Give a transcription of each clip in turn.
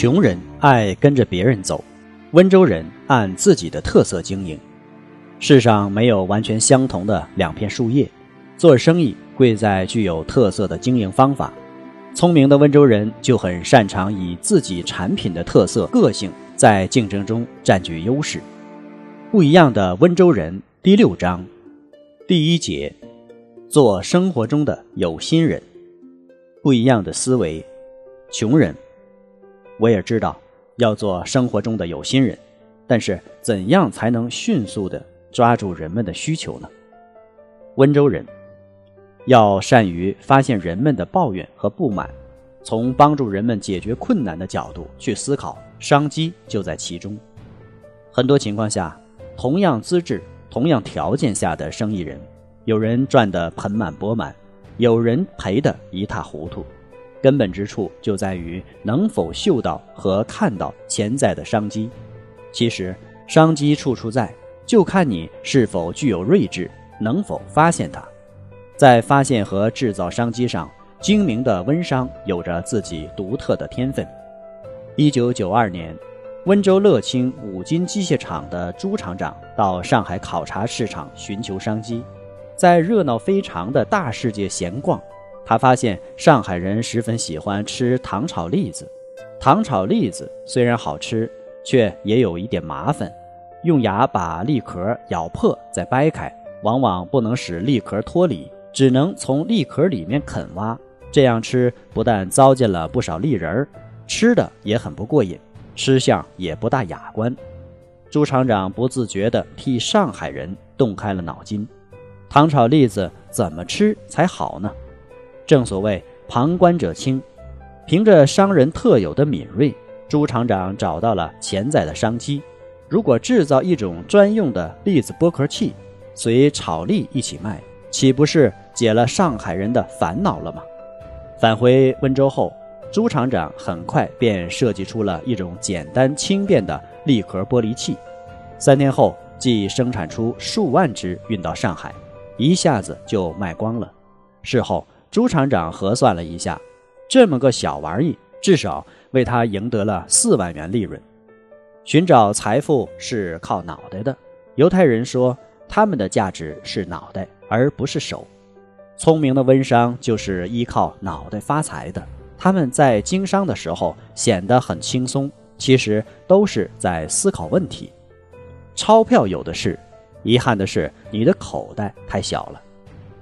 穷人爱跟着别人走。温州人按自己的特色经营，世上没有完全相同的两片树叶，做生意贵在具有特色的经营方法。聪明的温州人就很擅长以自己产品的特色、个性在竞争中占据优势。不一样的温州人第六章第一节，做生活中的有心人。不一样的思维，穷人，我也知道。要做生活中的有心人，但是怎样才能迅速地抓住人们的需求呢？温州人要善于发现人们的抱怨和不满，从帮助人们解决困难的角度去思考，商机就在其中。很多情况下，同样资质、同样条件下的生意人，有人赚得盆满钵满，有人赔得一塌糊涂。根本之处就在于能否嗅到和看到潜在的商机。其实商机处处在，就看你是否具有睿智，能否发现它。在发现和制造商机上，精明的温商有着自己独特的天分。一九九二年，温州乐清五金机械厂的朱厂长到上海考察市场，寻求商机，在热闹非常的大世界闲逛。他发现上海人十分喜欢吃糖炒栗子，糖炒栗子虽然好吃，却也有一点麻烦，用牙把栗壳咬破再掰开，往往不能使栗壳脱离，只能从栗壳里面啃挖。这样吃不但糟践了不少栗仁儿，吃的也很不过瘾，吃相也不大雅观。朱厂长不自觉地替上海人动开了脑筋：糖炒栗子怎么吃才好呢？正所谓旁观者清，凭着商人特有的敏锐，朱厂长找到了潜在的商机。如果制造一种专用的栗子剥壳器，随炒栗一起卖，岂不是解了上海人的烦恼了吗？返回温州后，朱厂长很快便设计出了一种简单轻便的栗壳剥离器。三天后，即生产出数万只，运到上海，一下子就卖光了。事后。朱厂长核算了一下，这么个小玩意，至少为他赢得了四万元利润。寻找财富是靠脑袋的，犹太人说他们的价值是脑袋，而不是手。聪明的温商就是依靠脑袋发财的，他们在经商的时候显得很轻松，其实都是在思考问题。钞票有的是，遗憾的是你的口袋太小了。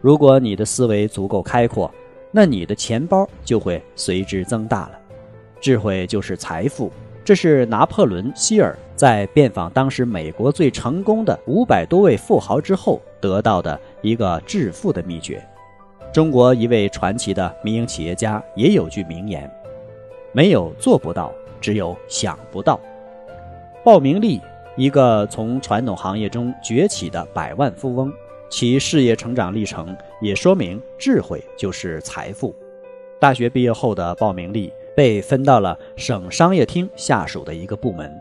如果你的思维足够开阔，那你的钱包就会随之增大了。智慧就是财富，这是拿破仑·希尔在遍访当时美国最成功的五百多位富豪之后得到的一个致富的秘诀。中国一位传奇的民营企业家也有句名言：“没有做不到，只有想不到。”鲍明利，一个从传统行业中崛起的百万富翁。其事业成长历程也说明，智慧就是财富。大学毕业后的鲍明利被分到了省商业厅下属的一个部门，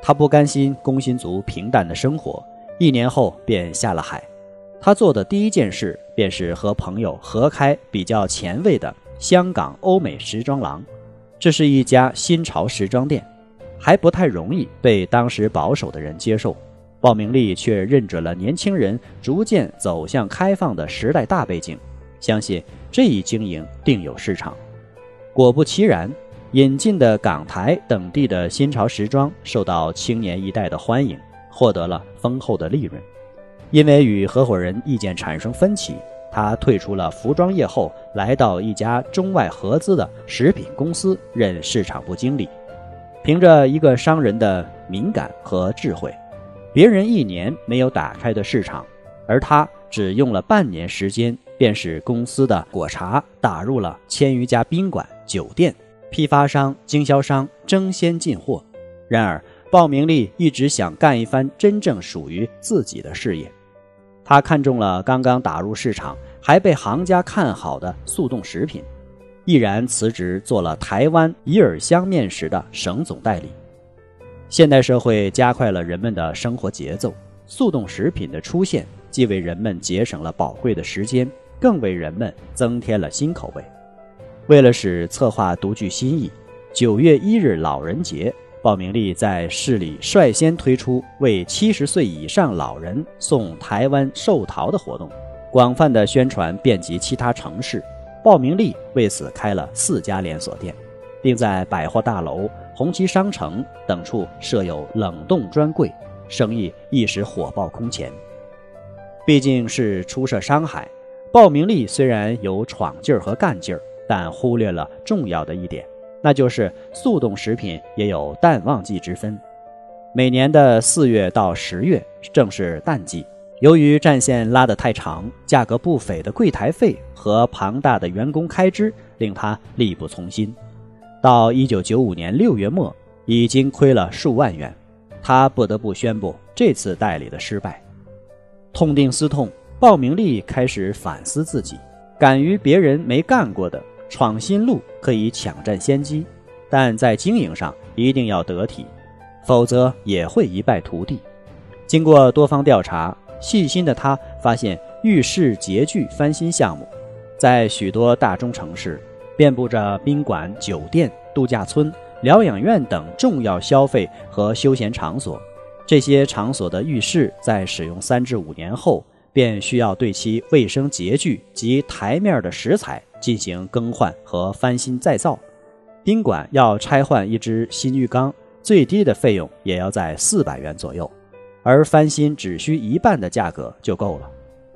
他不甘心工薪族平淡的生活，一年后便下了海。他做的第一件事便是和朋友合开比较前卫的香港欧美时装廊，这是一家新潮时装店，还不太容易被当时保守的人接受。鲍明利却认准了年轻人逐渐走向开放的时代大背景，相信这一经营定有市场。果不其然，引进的港台等地的新潮时装受到青年一代的欢迎，获得了丰厚的利润。因为与合伙人意见产生分歧，他退出了服装业后，来到一家中外合资的食品公司任市场部经理。凭着一个商人的敏感和智慧。别人一年没有打开的市场，而他只用了半年时间便使公司的果茶打入了千余家宾馆、酒店，批发商、经销商争先进货。然而，鲍明利一直想干一番真正属于自己的事业。他看中了刚刚打入市场、还被行家看好的速冻食品，毅然辞职做了台湾宜尔香面食的省总代理。现代社会加快了人们的生活节奏，速冻食品的出现既为人们节省了宝贵的时间，更为人们增添了新口味。为了使策划独具新意，九月一日老人节，鲍明利在市里率先推出为七十岁以上老人送台湾寿桃的活动，广泛的宣传遍及其他城市。鲍明利为此开了四家连锁店，并在百货大楼。红旗商城等处设有冷冻专柜，生意一时火爆空前。毕竟是初涉商海，鲍明利虽然有闯劲儿和干劲儿，但忽略了重要的一点，那就是速冻食品也有淡旺季之分。每年的四月到十月正是淡季，由于战线拉得太长，价格不菲的柜台费和庞大的员工开支，令他力不从心。到一九九五年六月末，已经亏了数万元，他不得不宣布这次代理的失败。痛定思痛，鲍明利开始反思自己：敢于别人没干过的，闯新路可以抢占先机，但在经营上一定要得体，否则也会一败涂地。经过多方调查，细心的他发现，浴室洁具翻新项目在许多大中城市。遍布着宾馆、酒店、度假村、疗养院等重要消费和休闲场所。这些场所的浴室在使用三至五年后，便需要对其卫生洁具及台面的石材进行更换和翻新再造。宾馆要拆换一只新浴缸，最低的费用也要在四百元左右，而翻新只需一半的价格就够了。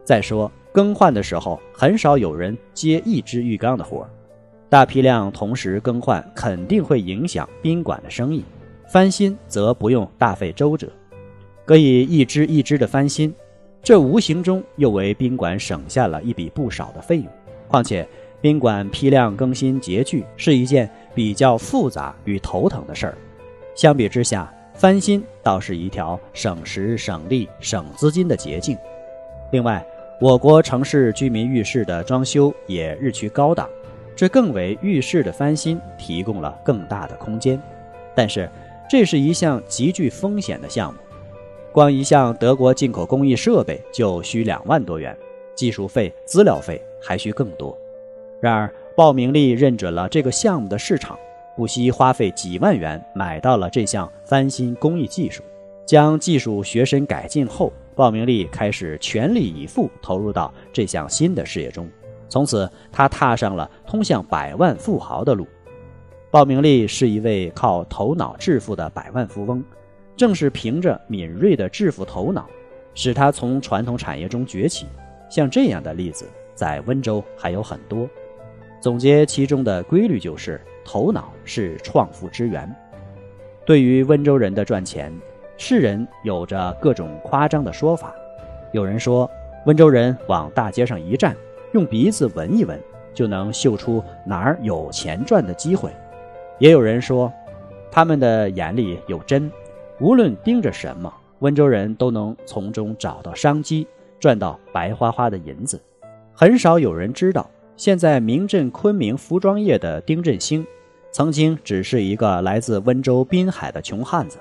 再说更换的时候，很少有人接一只浴缸的活儿。大批量同时更换肯定会影响宾馆的生意，翻新则不用大费周折，可以一支一支的翻新，这无形中又为宾馆省下了一笔不少的费用。况且，宾馆批量更新洁具是一件比较复杂与头疼的事儿，相比之下，翻新倒是一条省时省力省资金的捷径。另外，我国城市居民浴室的装修也日趋高档。这更为浴室的翻新提供了更大的空间，但是这是一项极具风险的项目，光一项德国进口工艺设备就需两万多元，技术费、资料费还需更多。然而，鲍明利认准了这个项目的市场，不惜花费几万元买到了这项翻新工艺技术，将技术学深改进后，鲍明利开始全力以赴投入到这项新的事业中。从此，他踏上了通向百万富豪的路。鲍明利是一位靠头脑致富的百万富翁，正是凭着敏锐的致富头脑，使他从传统产业中崛起。像这样的例子，在温州还有很多。总结其中的规律，就是头脑是创富之源。对于温州人的赚钱，世人有着各种夸张的说法。有人说，温州人往大街上一站。用鼻子闻一闻，就能嗅出哪儿有钱赚的机会。也有人说，他们的眼里有针，无论盯着什么，温州人都能从中找到商机，赚到白花花的银子。很少有人知道，现在名震昆明服装业的丁振兴，曾经只是一个来自温州滨海的穷汉子。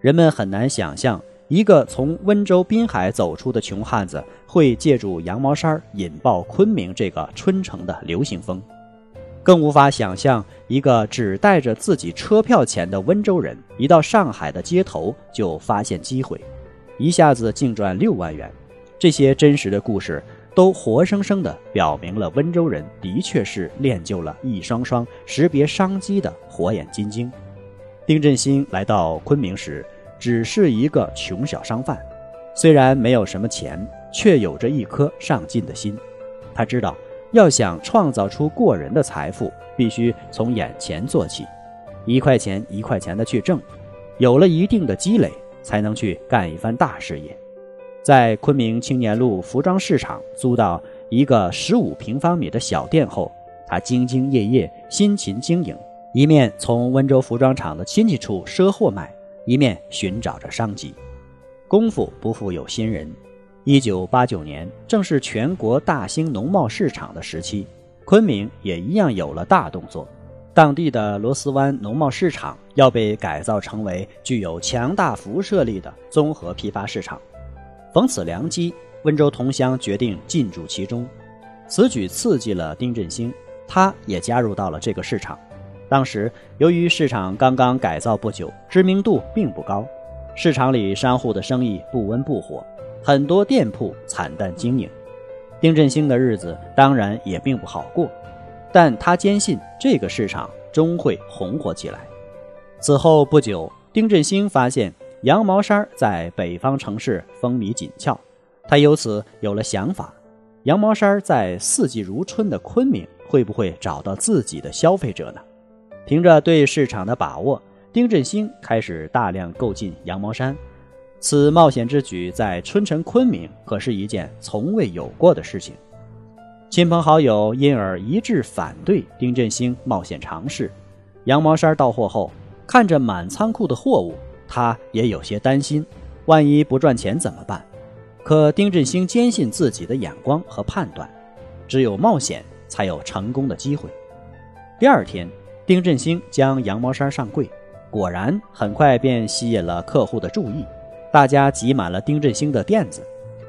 人们很难想象。一个从温州滨海走出的穷汉子，会借助羊毛衫引爆昆明这个春城的流行风，更无法想象一个只带着自己车票钱的温州人，一到上海的街头就发现机会，一下子净赚六万元。这些真实的故事，都活生生地表明了温州人的确是练就了一双双识别商机的火眼金睛。丁振兴来到昆明时。只是一个穷小商贩，虽然没有什么钱，却有着一颗上进的心。他知道，要想创造出过人的财富，必须从眼前做起，一块钱一块钱的去挣，有了一定的积累，才能去干一番大事业。在昆明青年路服装市场租到一个十五平方米的小店后，他兢兢业业、辛勤经营，一面从温州服装厂的亲戚处赊货买，一面寻找着商机。功夫不负有心人，一九八九年正是全国大兴农贸市场的时期，昆明也一样有了大动作。当地的螺丝湾农贸市场要被改造成为具有强大辐射力的综合批发市场，逢此良机，温州同乡决定进驻其中。此举刺激了丁振兴，他也加入到了这个市场。当时由于市场刚刚改造不久，知名度并不高，市场里商户的生意不温不火，很多店铺惨淡经营。丁振兴的日子当然也并不好过。但他坚信这个市场终会红火起来。此后不久，丁振兴发现羊毛衫在北方城市风靡紧俏，他由此有了想法：羊毛衫在四季如春的昆明会不会找到自己的消费者呢？凭着对市场的把握，丁振兴开始大量购进羊毛衫。此冒险之举在春城昆明可是一件从未有过的事情。亲朋好友因而一致反对丁振兴冒险尝试。羊毛衫到货后，看着满仓库的货物，他也有些担心，万一不赚钱怎么办？可丁振兴坚信自己的眼光和判断，只有冒险才有成功的机会。第二天，丁振兴将羊毛衫上柜，果然很快便吸引了客户的注意，大家挤满了丁振兴的店子，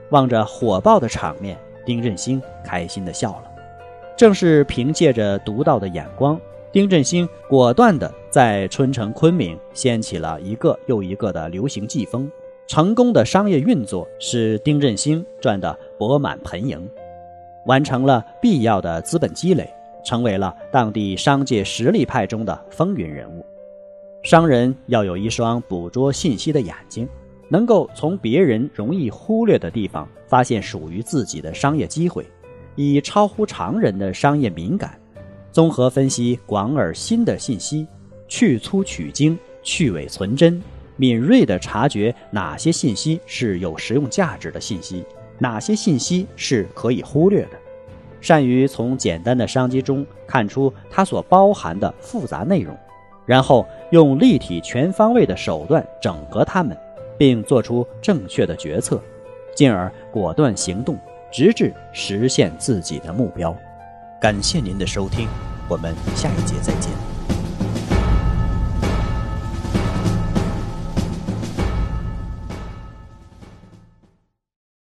望着火爆的场面。丁振兴开心的笑了，正是凭借着独到的眼光，丁振兴果断的在春城昆明掀起了一个又一个的流行季风。成功的商业运作使丁振兴赚得钵满盆盈，完成了必要的资本积累，成为了当地商界实力派中的风云人物。商人要有一双捕捉信息的眼睛。能够从别人容易忽略的地方发现属于自己的商业机会，以超乎常人的商业敏感，综合分析广而新的信息，去粗取精，去伪存真，敏锐地察觉哪些信息是有实用价值的信息，哪些信息是可以忽略的，善于从简单的商机中看出它所包含的复杂内容，然后用立体全方位的手段整合它们。并做出正确的决策，进而果断行动，直至实现自己的目标。感谢您的收听，我们下一节再见。